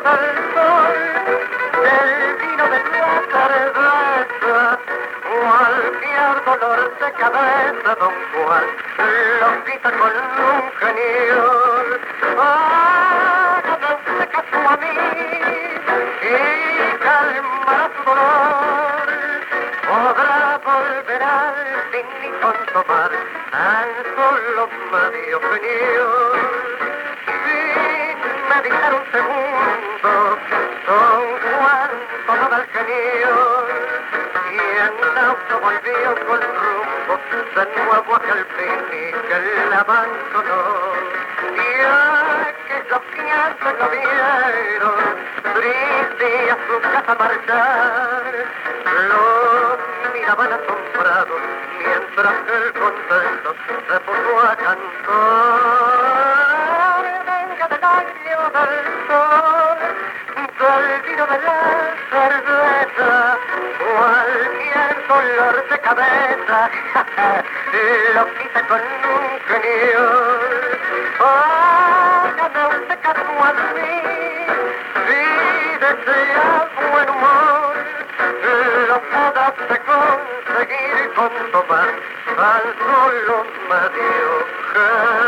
del sol, del vino de la cerveza, cualquier dolor de cabeza, don Juan, lo pita con un genio. Hágame un caso a mí y calma su dolor, podrá volver al fin y con tomar tan solo medio genio. Sin meditar un segundo, don Juan tomaba el genio y en auto volvió con rumbo de nuevo hacia el fin que la abandonó. Y aquellos fianzas lo vieron, triste a su casa marchar, lo miraban asombrados mientras el contento se puso a cantar. Dolor de cabeza, lo quita con un genio. Hágame usted caso a mí, si desea buen humor, lo podrás conseguir con tomar tan solo genio.